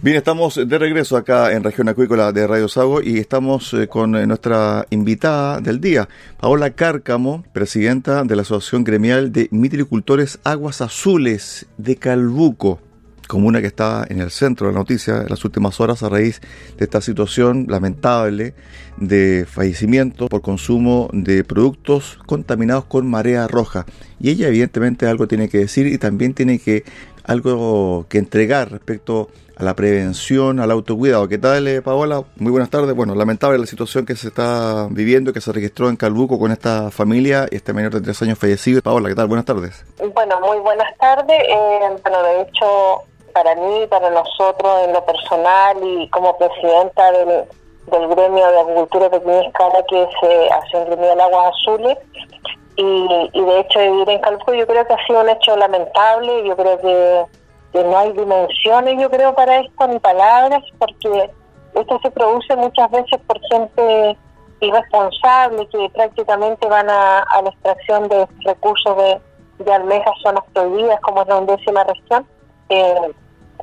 Bien, estamos de regreso acá en Región Acuícola de Radio Sago y estamos eh, con eh, nuestra invitada del día, Paola Cárcamo, presidenta de la Asociación Gremial de Mitilicultores Aguas Azules de Calbuco, comuna que está en el centro de la noticia en las últimas horas a raíz de esta situación lamentable de fallecimiento por consumo de productos contaminados con marea roja. Y ella evidentemente algo tiene que decir y también tiene que algo que entregar respecto a a la prevención, al autocuidado. ¿Qué tal, eh, Paola? Muy buenas tardes. Bueno, lamentable la situación que se está viviendo, que se registró en Calbuco con esta familia y este menor de tres años fallecido. Paola, ¿qué tal? Buenas tardes. Bueno, muy buenas tardes. Eh, bueno, de hecho, para mí, para nosotros en lo personal y como presidenta del, gremio de agricultura pequeña escala que se hace en Gremial Aguas Azules, y, y de hecho vivir en Calbuco yo creo que ha sido un hecho lamentable, yo creo que que no hay dimensiones, yo creo, para esto, ni palabras, porque esto se produce muchas veces por gente irresponsable que prácticamente van a, la extracción de recursos de, de almejas zonas prohibidas, como es la undécima región. Eh,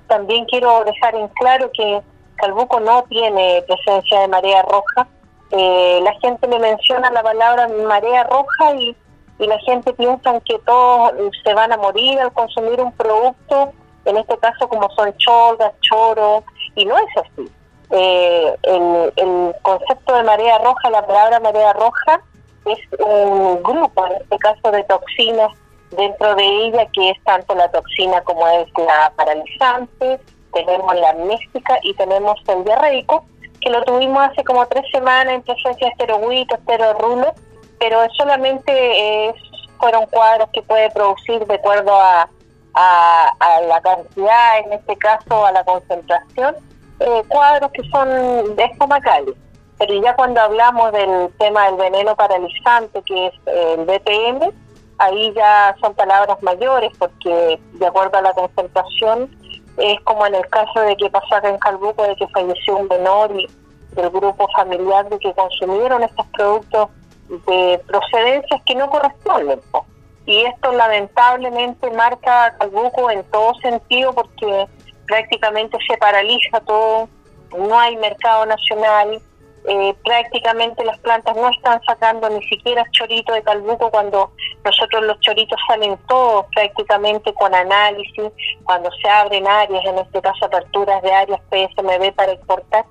también quiero dejar en claro que Calbuco no tiene presencia de marea roja. Eh, la gente le menciona la palabra marea roja y, y la gente piensa que todos se van a morir al consumir un producto en este caso como son cholgas, choros, y no es así. Eh, el, concepto de marea roja, la palabra marea roja, es un grupo, en este caso, de toxinas dentro de ella, que es tanto la toxina como es la paralizante, tenemos la amnéstica y tenemos el diarreico, que lo tuvimos hace como tres semanas en presencia de esteroguitos, esterorrulo, pero solamente es, fueron cuadros que puede producir de acuerdo a a, la cantidad, en este caso a la concentración, eh, cuadros que son estomacales. Pero ya cuando hablamos del tema del veneno paralizante, que es el BPM, ahí ya son palabras mayores, porque de acuerdo a la concentración, es como en el caso de que pasó en Calbuco, de que falleció un menor y del grupo familiar de que consumieron estos productos de procedencias que no corresponden y esto lamentablemente marca a Calbuco en todo sentido porque prácticamente se paraliza todo, no hay mercado nacional, eh, prácticamente las plantas no están sacando ni siquiera chorito de calbuco cuando nosotros los choritos salen todos prácticamente con análisis, cuando se abren áreas, en este caso aperturas de áreas PSMB para exportar,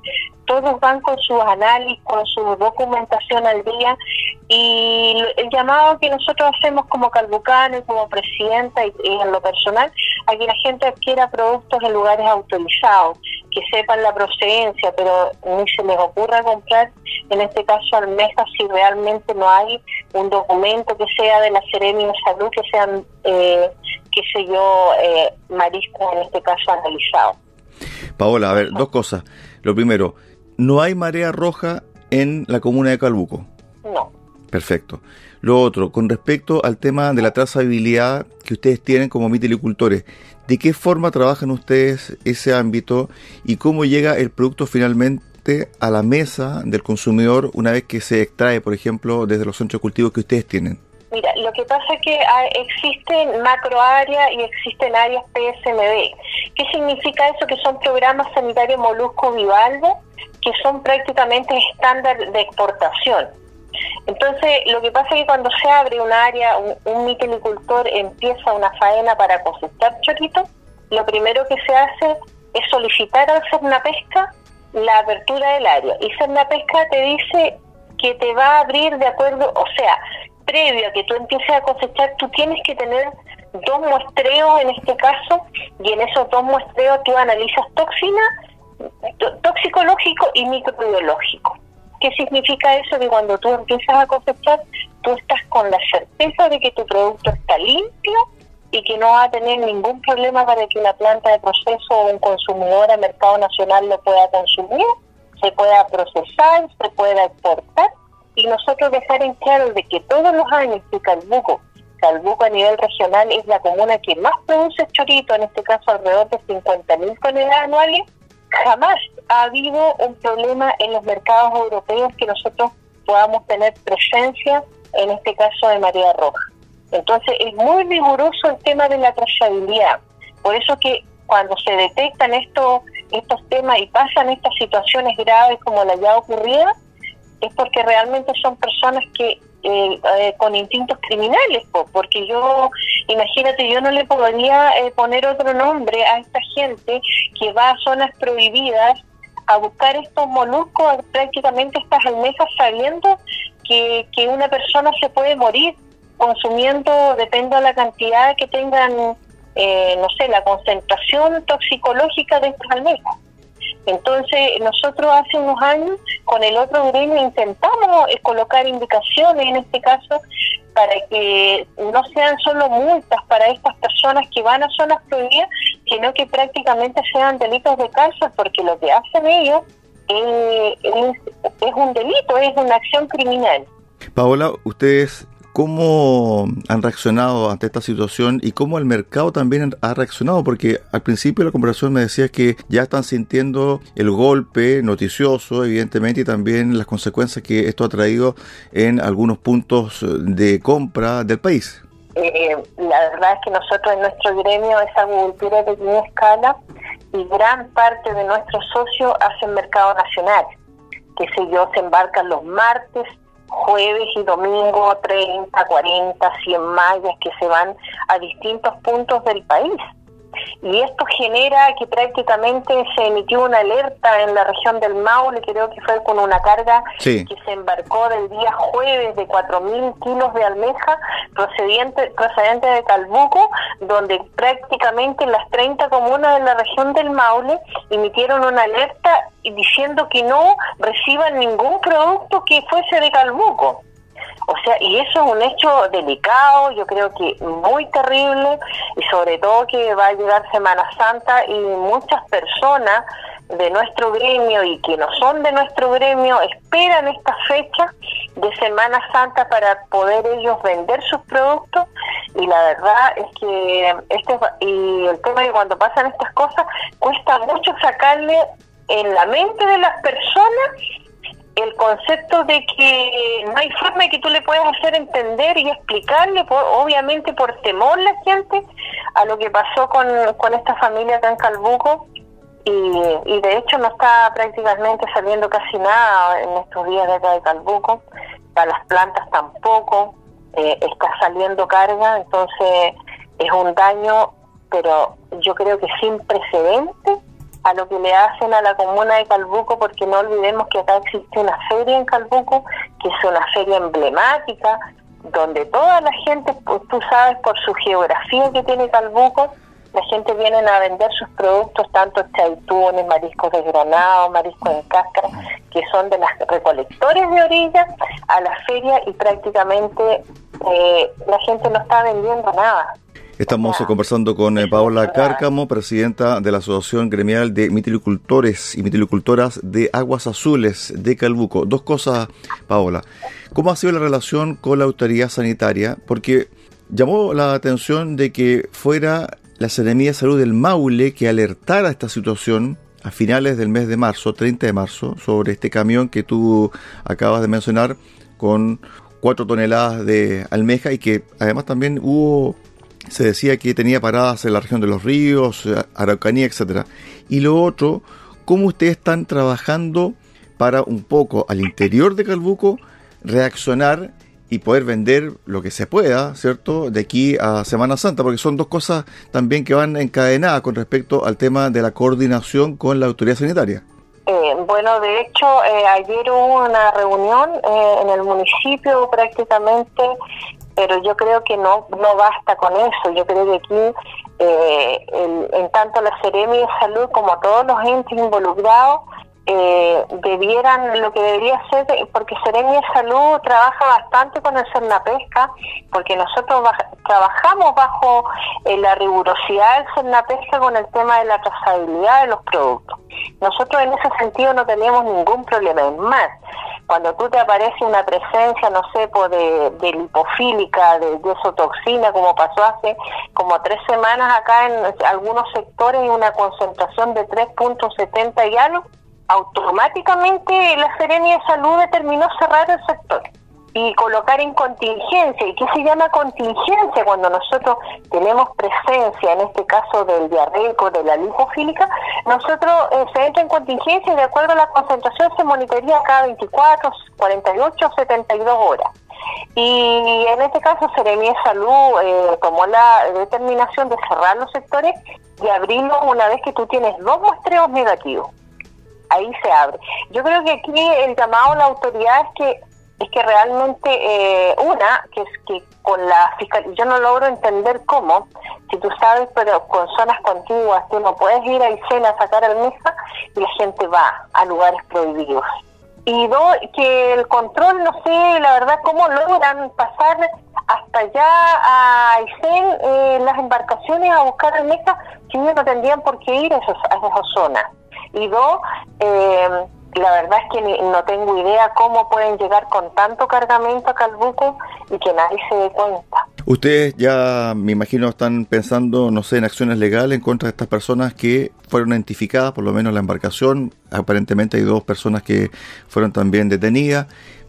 todos van con sus análisis, con su documentación al día y el llamado que nosotros hacemos como calbucano como presidenta y, en lo personal a que la gente adquiera productos en lugares autorizados, que sepan la procedencia, pero ni se les ocurra comprar, en este caso almejas, si realmente no hay un documento que sea de la Serenia de Salud, que sean, eh, qué sé yo, eh, mariscos en este caso analizados. Paola, a ver, dos cosas. Lo primero, no hay marea roja en la comuna de Calbuco. No. Perfecto. Lo otro, con respecto al tema de la trazabilidad que ustedes tienen como mitilicultores, ¿de qué forma trabajan ustedes ese ámbito y cómo llega el producto finalmente a la mesa del consumidor una vez que se extrae, por ejemplo, desde los centros de cultivo que ustedes tienen? Mira, lo que pasa es que ah, existen macro áreas y existen áreas PSMB. ¿Qué significa eso? Que son programas sanitarios molusco bivalvo que son prácticamente estándar de exportación. Entonces, lo que pasa es que cuando se abre un área, un, un empieza una faena para cosechar choritos, lo primero que se hace es solicitar al Pesca la apertura del área. Y Pesca te dice que te va a abrir de acuerdo, o sea, previo a que tú empieces a cosechar, tú tienes que tener dos muestreos en este caso, y en esos dos muestreos tú analizas toxina, toxicológico y microbiológico. ¿Qué significa eso? Que cuando tú empiezas a cosechar, tú estás con la certeza de que tu producto está limpio y que no va a tener ningún problema para que una planta de proceso o un consumidor a mercado nacional lo pueda consumir, se pueda procesar, se pueda exportar y nosotros dejar en claro de que todos los años que Calbuco, Calbuco a nivel regional es la comuna que más produce chorito, en este caso alrededor de 50.000 toneladas anuales, jamás ha habido un problema en los mercados europeos que nosotros podamos tener presencia, en este caso de María Roja. Entonces es muy riguroso el tema de la trazabilidad. Por eso que cuando se detectan estos, estos temas y pasan estas situaciones graves como la ya ocurrida, es porque realmente son personas que eh, eh, con instintos criminales, porque yo, imagínate, yo no le podría eh, poner otro nombre a esta gente que va a zonas prohibidas a buscar estos moluscos, prácticamente estas almejas, sabiendo que, que una persona se puede morir consumiendo, depende de la cantidad que tengan, no sé, la concentración toxicológica de estas almejas. Entonces, nosotros hace unos años con el otro gremio intentamos eh, colocar indicaciones, en este caso, para que no sean solo multas para estas personas que van a zonas prohibidas, sino que prácticamente sean delitos de cárcel, porque lo que hacen ellos eh, es un delito, es una acción criminal. Paola, ustedes ¿Cómo han reaccionado ante esta situación y cómo el mercado también ha reaccionado? Porque al principio de la conversación me decías que ya están sintiendo el golpe noticioso, evidentemente, y también las consecuencias que esto ha traído en algunos puntos de compra del país. Eh, la verdad es que nosotros en nuestro gremio es agricultura de pequeña escala y gran parte de nuestros socios hacen mercado nacional, que sé yo, se embarcan los martes, jueves y domingo 30, 40, 100 mallas que se van a distintos puntos del país. Y esto genera que prácticamente se emitió una alerta en la región del Maule, creo que fue con una carga que se embarcó del día jueves de 4.000 kilos de almeja procedente, procedente de Calbuco, donde prácticamente las 30 comunas de la región del Maule emitieron una alerta diciendo que no reciban ningún producto que fuese de Calbuco. O sea, y eso es un hecho delicado, yo creo que muy terrible, y sobre todo que va a llegar Semana Santa y muchas personas de nuestro gremio y que no son de nuestro gremio esperan esta fecha de Semana Santa para poder ellos vender sus productos. Y la verdad es que este y el tema de cuando pasan estas cosas cuesta mucho sacarle en la mente de las personas el concepto de que no hay forma de que tú le puedas hacer entender y explicarle, obviamente por temor la gente, a lo que pasó con, con esta familia acá en Calbuco. Y, de hecho no está prácticamente saliendo casi nada en estos días de acá de Calbuco, para las plantas tampoco, eh, está saliendo carga, entonces es un daño, pero yo creo que sin precedentes a lo que le hacen a la comuna de Calbuco, porque no olvidemos que acá existe una feria en Calbuco, que es una feria emblemática, donde toda la gente, pues, tú sabes por su geografía que tiene Calbuco, la gente viene a vender sus productos, tanto chaitunes, mariscos desgranados, mariscos en cáscara, que son de las recolectores de orilla, a la feria y prácticamente eh, la gente no está vendiendo nada. Estamos conversando con eh, Paola Cárcamo, presidenta de la Asociación Gremial de Mitilicultores y Mitilicultoras de Aguas Azules de Calbuco. Dos cosas, Paola. ¿Cómo ha sido la relación con la autoridad sanitaria? Porque llamó la atención de que fuera la Seremía de Salud del Maule que alertara esta situación a finales del mes de marzo, 30 de marzo, sobre este camión que tú acabas de mencionar con cuatro toneladas de almeja y que además también hubo, se decía que tenía paradas en la región de los ríos, Araucanía, etcétera. Y lo otro, cómo ustedes están trabajando para un poco al interior de Calbuco reaccionar y poder vender lo que se pueda, ¿cierto? De aquí a Semana Santa, porque son dos cosas también que van encadenadas con respecto al tema de la coordinación con la autoridad sanitaria. Eh, bueno, de hecho, eh, ayer hubo una reunión eh, en el municipio prácticamente, pero yo creo que no no basta con eso. Yo creo que aquí, en tanto la Seremi de Salud como todos los entes involucrados, eh, debieran, lo que debería ser, porque Serenia Salud trabaja bastante con el Cernapesca, porque nosotros trabajamos bajo eh, la rigurosidad del Cernapesca con el tema de la trazabilidad de los productos. Nosotros en ese sentido no teníamos ningún problema. Es más, cuando tú te aparece una presencia, no sé, pues de, de lipofílica, de, de como pasó hace como tres semanas acá en algunos sectores, y una concentración de 3.70 y algo, automáticamente la Serenia de Salud determinó cerrar el sector y colocar en contingencia. ¿Y qué se llama contingencia? Cuando nosotros tenemos presencia, en este caso del diarreico, de la lipofílica, nosotros eh, se entra en contingencia y de acuerdo a la concentración se monitoría cada 24, 48, 72 horas. Y en este caso, Serenia Salud eh, tomó la determinación de cerrar los sectores y abrirlos una vez que tú tienes dos muestreos negativos ahí se abre. Yo creo que aquí el llamado a la autoridad es que es que realmente eh, una que es que con la fiscalía yo no logro entender cómo si tú sabes pero con zonas contiguas tú no puedes ir a Isena a sacar el mesa y la gente va a lugares prohibidos y dos que el control no sé la verdad cómo logran pasar hasta allá a Aysén eh, las embarcaciones a buscar el mesa si no tendrían por qué ir a, esos, a esas zonas y dos, eh, la verdad es que no tengo idea cómo pueden llegar con tanto cargamento a Calbuco y que nadie se dé cuenta. Ustedes ya, me imagino, están pensando, no sé, en acciones legales en contra de estas personas que fueron identificadas, por lo menos la embarcación. Aparentemente hay dos personas que fueron también detenidas,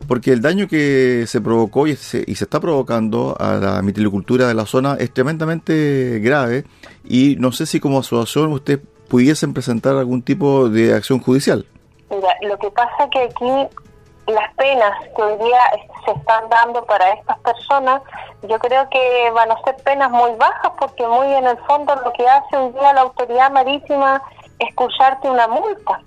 porque el daño que se provocó y se, y se está provocando a la mitilicultura de la zona es tremendamente grave. Y no sé si como asociación usted pudiesen presentar algún tipo de acción judicial. Mira, lo que pasa que aquí las penas que hoy día se están dando para estas personas, yo creo que van a ser penas muy bajas porque muy en el fondo lo que hace hoy día la autoridad marítima es cursarte una multa.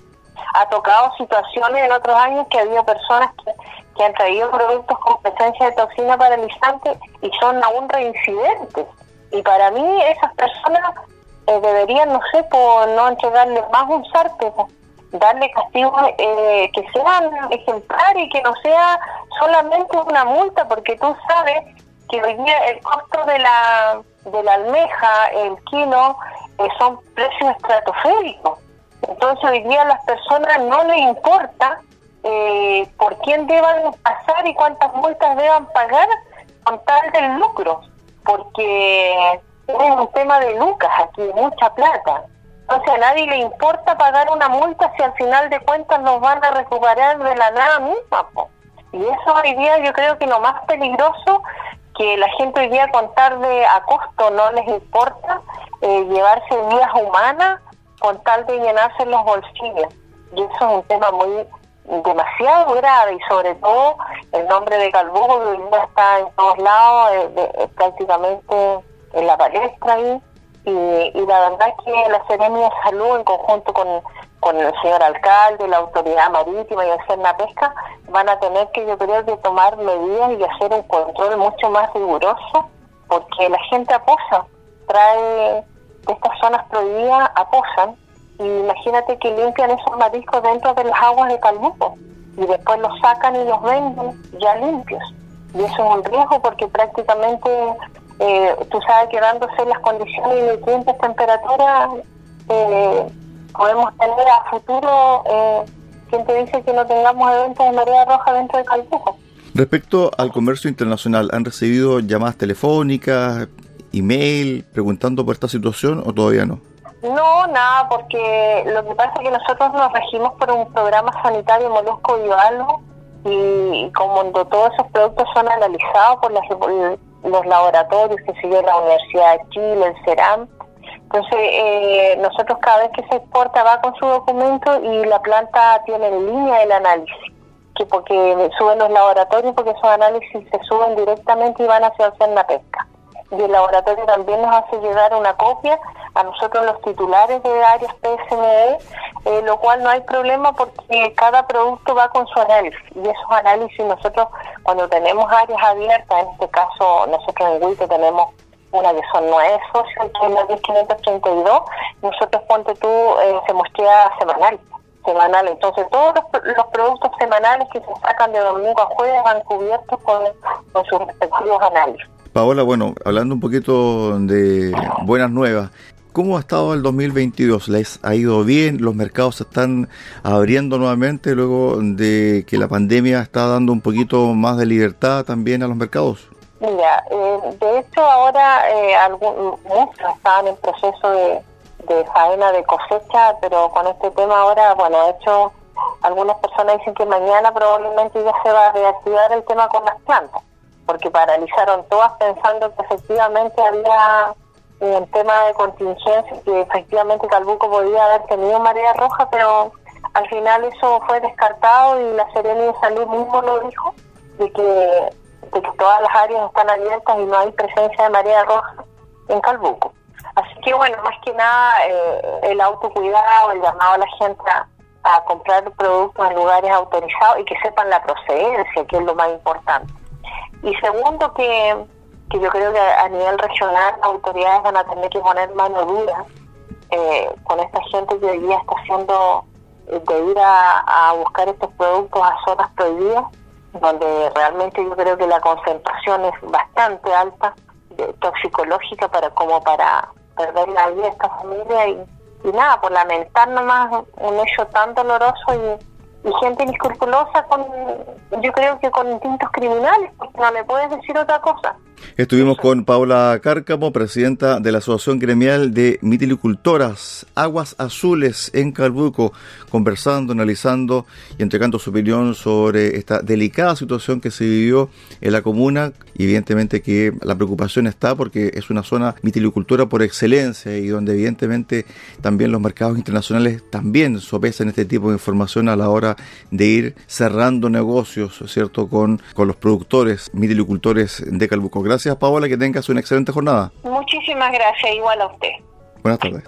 Ha tocado situaciones en otros años que ha habido personas que, que han traído productos con presencia de toxina paralizante y son aún reincidentes. Y para mí esas personas eh, deberían, no sé, por no entregarle más un sarpe, darle castigos eh, que sean ejemplares y que no sea solamente una multa, porque tú sabes que hoy día el costo de la, de la almeja, el kilo, eh, son precios estratosféricos. Entonces hoy día a las personas no les importa eh, por quién deban pasar y cuántas multas deban pagar con tal del lucro, porque es un tema de lucas aquí, mucha plata. Entonces a nadie le importa pagar una multa si al final de cuentas nos van a recuperar de la nada misma. Y eso hoy día yo creo que lo más peligroso que la gente hoy día con tarde a costo no les importa eh, llevarse vidas humanas con tal de llenarse los bolsillos. Y eso es un tema muy demasiado grave y sobre todo el nombre de que hoy día está en todos lados, eh, prácticamente en la palestra ahí y, la verdad es que la Serenia de Salud en conjunto con, con el señor alcalde, la autoridad marítima y el la Pesca van a tener que yo creo que tomar medidas y hacer un control mucho más riguroso porque la gente aposa, trae de estas zonas prohibidas, aposan y imagínate que limpian esos mariscos dentro de las aguas de Calbuco y después los sacan y los venden ya limpios. Y eso es un riesgo porque prácticamente eh, tú sabes que dándose las condiciones de nutrientes, temperatura, eh, podemos tener a futuro, eh, quien te dice que no tengamos eventos de marea roja dentro de Calpujo. Respecto al comercio internacional, ¿han recibido llamadas telefónicas, email, preguntando por esta situación o todavía no? No, nada, porque lo que pasa es que nosotros nos regimos por un programa sanitario molusco bivalvo y como todos esos productos son analizados por, los laboratorios, que sigue la Universidad de Chile, el CERAM, entonces eh, nosotros cada vez que se exporta va con su documento y la planta tiene en línea el análisis, que porque suben los laboratorios, porque esos análisis se suben directamente y van hacia hacer la pesca. Y el laboratorio también nos hace llegar una copia a nosotros los titulares de áreas PSME, eh, lo cual no hay problema porque cada producto va con su análisis. Y esos análisis nosotros cuando tenemos áreas abiertas, en este caso nosotros en WITE tenemos una que son nueve socios, que es la 10532, nosotros ponte tú, eh, se muestra semanal, semanal, entonces todos los, productos semanales que se sacan de domingo a jueves van cubiertos con sus respectivos análisis. Paola, bueno, hablando un poquito de buenas nuevas, ¿Cómo ha estado el 2022? ¿Les ha ido bien? ¿Los mercados se están abriendo nuevamente luego de que la pandemia está dando un poquito más de libertad también a los mercados? Mira, eh, de hecho ahora eh, muchos estaban en proceso de, de faena de cosecha, pero con este tema ahora, bueno, de hecho algunas personas dicen que mañana probablemente ya se va a reactivar el tema con las plantas, porque paralizaron todas pensando que efectivamente había un tema de contingencia, que efectivamente Calbuco podía haber tenido marea roja, pero al final eso fue descartado y la Serena de Salud mismo lo dijo, de que, de que todas las áreas están abiertas y no hay presencia de marea roja en Calbuco. Así que bueno, más que nada eh, el autocuidado, el llamado a la gente a comprar productos en lugares autorizados y que sepan la procedencia, que es lo más importante. Y segundo, que que yo creo que a nivel regional las autoridades van a tener que poner mano dura eh, con esta gente que hoy día está haciendo eh, de ir a, buscar estos productos a zonas prohibidas, donde realmente yo creo que la concentración es bastante alta, toxicológica, para como para perder la vida de esta familia y, y nada, por lamentar nomás un hecho tan doloroso y y gente inescrupulosa con, yo creo que con instintos criminales, no le puedes decir otra cosa. Estuvimos con Paula Cárcamo, presidenta de la Asociación Gremial de Mitilicultoras Aguas Azules en Calbuco, conversando, analizando y entregando su opinión sobre esta delicada situación que se vivió en la comuna. Evidentemente que la preocupación está porque es una zona mitilicultora por excelencia y donde evidentemente también los mercados internacionales también sopesan este tipo de información a la hora de ir cerrando negocios, ¿cierto?, con, con los productores mitilicultores de Calbuco. Gracias, Paola, que tengas una excelente jornada. Muchísimas gracias, igual a usted. Buenas tardes.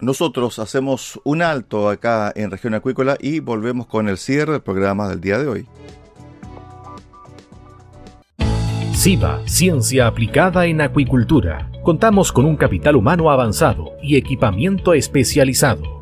Nosotros hacemos un alto acá en Región Acuícola y volvemos con el cierre del programa del día de hoy. SIVA, Ciencia Aplicada en Acuicultura. Contamos con un capital humano avanzado y equipamiento especializado.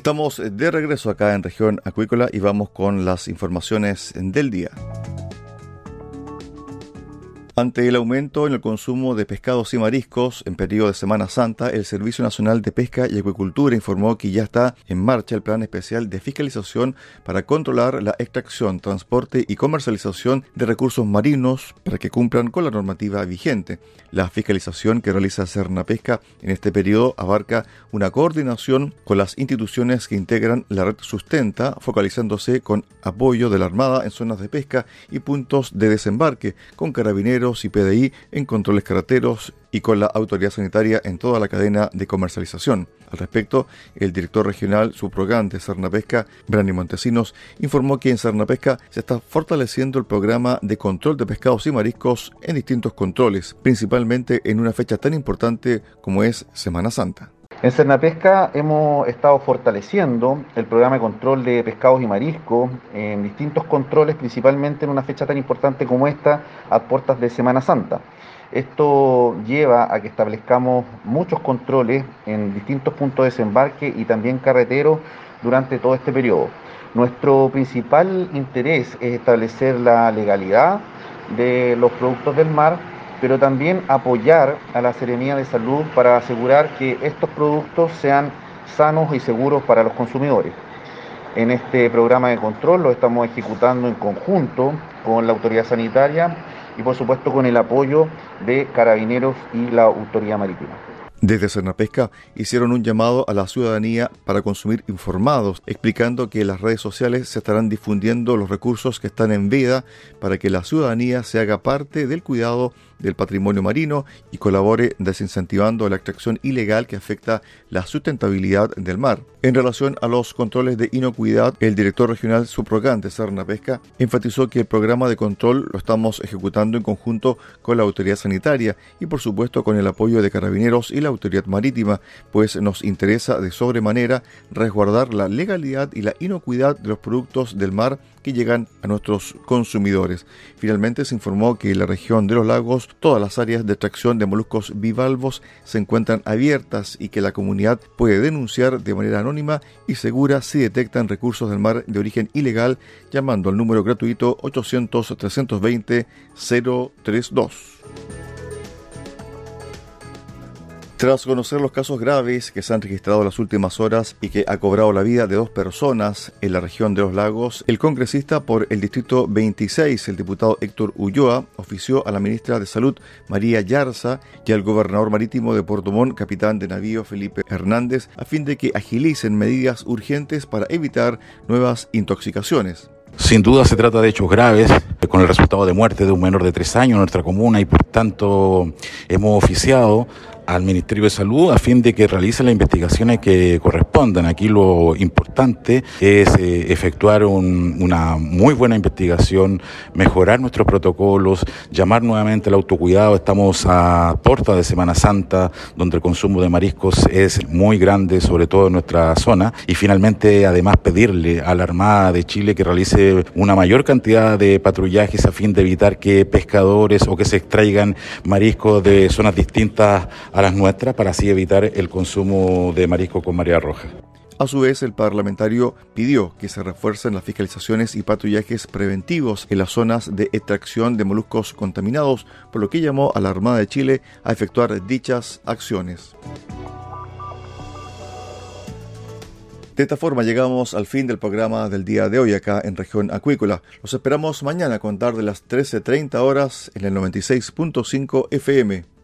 Estamos de regreso acá en región acuícola y vamos con las informaciones del día. Ante el aumento en el consumo de pescados y mariscos en periodo de Semana Santa, el Servicio Nacional de Pesca y Acuicultura informó que ya está en marcha el plan especial de fiscalización para controlar la extracción, transporte y comercialización de recursos marinos para que cumplan con la normativa vigente. La fiscalización que realiza Cerna Pesca en este periodo abarca una coordinación con las instituciones que integran la red Sustenta, focalizándose con apoyo de la Armada en zonas de pesca y puntos de desembarque, con carabineros y PDI en controles carreteros y con la autoridad sanitaria en toda la cadena de comercialización. Al respecto, el director regional subrogante de Pesca, Brani Montesinos, informó que en Pesca se está fortaleciendo el programa de control de pescados y mariscos en distintos controles, principalmente en una fecha tan importante como es Semana Santa. En Cernapesca hemos estado fortaleciendo el programa de control de pescados y mariscos en distintos controles, principalmente en una fecha tan importante como esta, a puertas de Semana Santa. Esto lleva a que establezcamos muchos controles en distintos puntos de desembarque y también carreteros durante todo este periodo. Nuestro principal interés es establecer la legalidad de los productos del mar, pero también apoyar a la Seremía de Salud para asegurar que estos productos sean sanos y seguros para los consumidores. En este programa de control lo estamos ejecutando en conjunto con la autoridad sanitaria y por supuesto con el apoyo de carabineros y la autoridad marítima. Desde Cernapesca hicieron un llamado a la ciudadanía para consumir informados, explicando que en las redes sociales se estarán difundiendo los recursos que están en vida para que la ciudadanía se haga parte del cuidado del patrimonio marino y colabore desincentivando la extracción ilegal que afecta la sustentabilidad del mar. En relación a los controles de inocuidad, el director regional subrogante Serna Pesca enfatizó que el programa de control lo estamos ejecutando en conjunto con la autoridad sanitaria y por supuesto con el apoyo de carabineros y la autoridad marítima, pues nos interesa de sobremanera resguardar la legalidad y la inocuidad de los productos del mar que llegan a nuestros consumidores. Finalmente se informó que en la región de los lagos todas las áreas de extracción de moluscos bivalvos se encuentran abiertas y que la comunidad puede denunciar de manera anónima y segura si detectan recursos del mar de origen ilegal llamando al número gratuito 800 320 032. Tras conocer los casos graves que se han registrado en las últimas horas y que ha cobrado la vida de dos personas en la región de los lagos, el congresista por el distrito 26, el diputado Héctor Ulloa, ofició a la ministra de Salud María Yarza y al gobernador marítimo de Puerto Montt, capitán de navío Felipe Hernández, a fin de que agilicen medidas urgentes para evitar nuevas intoxicaciones. Sin duda se trata de hechos graves, con el resultado de muerte de un menor de tres años en nuestra comuna y por tanto hemos oficiado al Ministerio de Salud a fin de que realice las investigaciones que correspondan. Aquí lo importante es eh, efectuar una muy buena investigación, mejorar nuestros protocolos, llamar nuevamente al autocuidado. Estamos a puerta de Semana Santa, donde el consumo de mariscos es muy grande, sobre todo en nuestra zona. Y finalmente, además, pedirle a la Armada de Chile que realice una mayor cantidad de patrullajes a fin de evitar que pescadores o que se extraigan mariscos de zonas distintas a las nuestras para así evitar el consumo de marisco con María Roja. A su vez, el parlamentario pidió que se refuercen las fiscalizaciones y patrullajes preventivos en las zonas de extracción de moluscos contaminados, por lo que llamó a la Armada de Chile a efectuar dichas acciones. De esta forma llegamos al fin del programa del día de hoy acá en región acuícola. Los esperamos mañana a contar de las 13.30 horas en el 96.5 FM,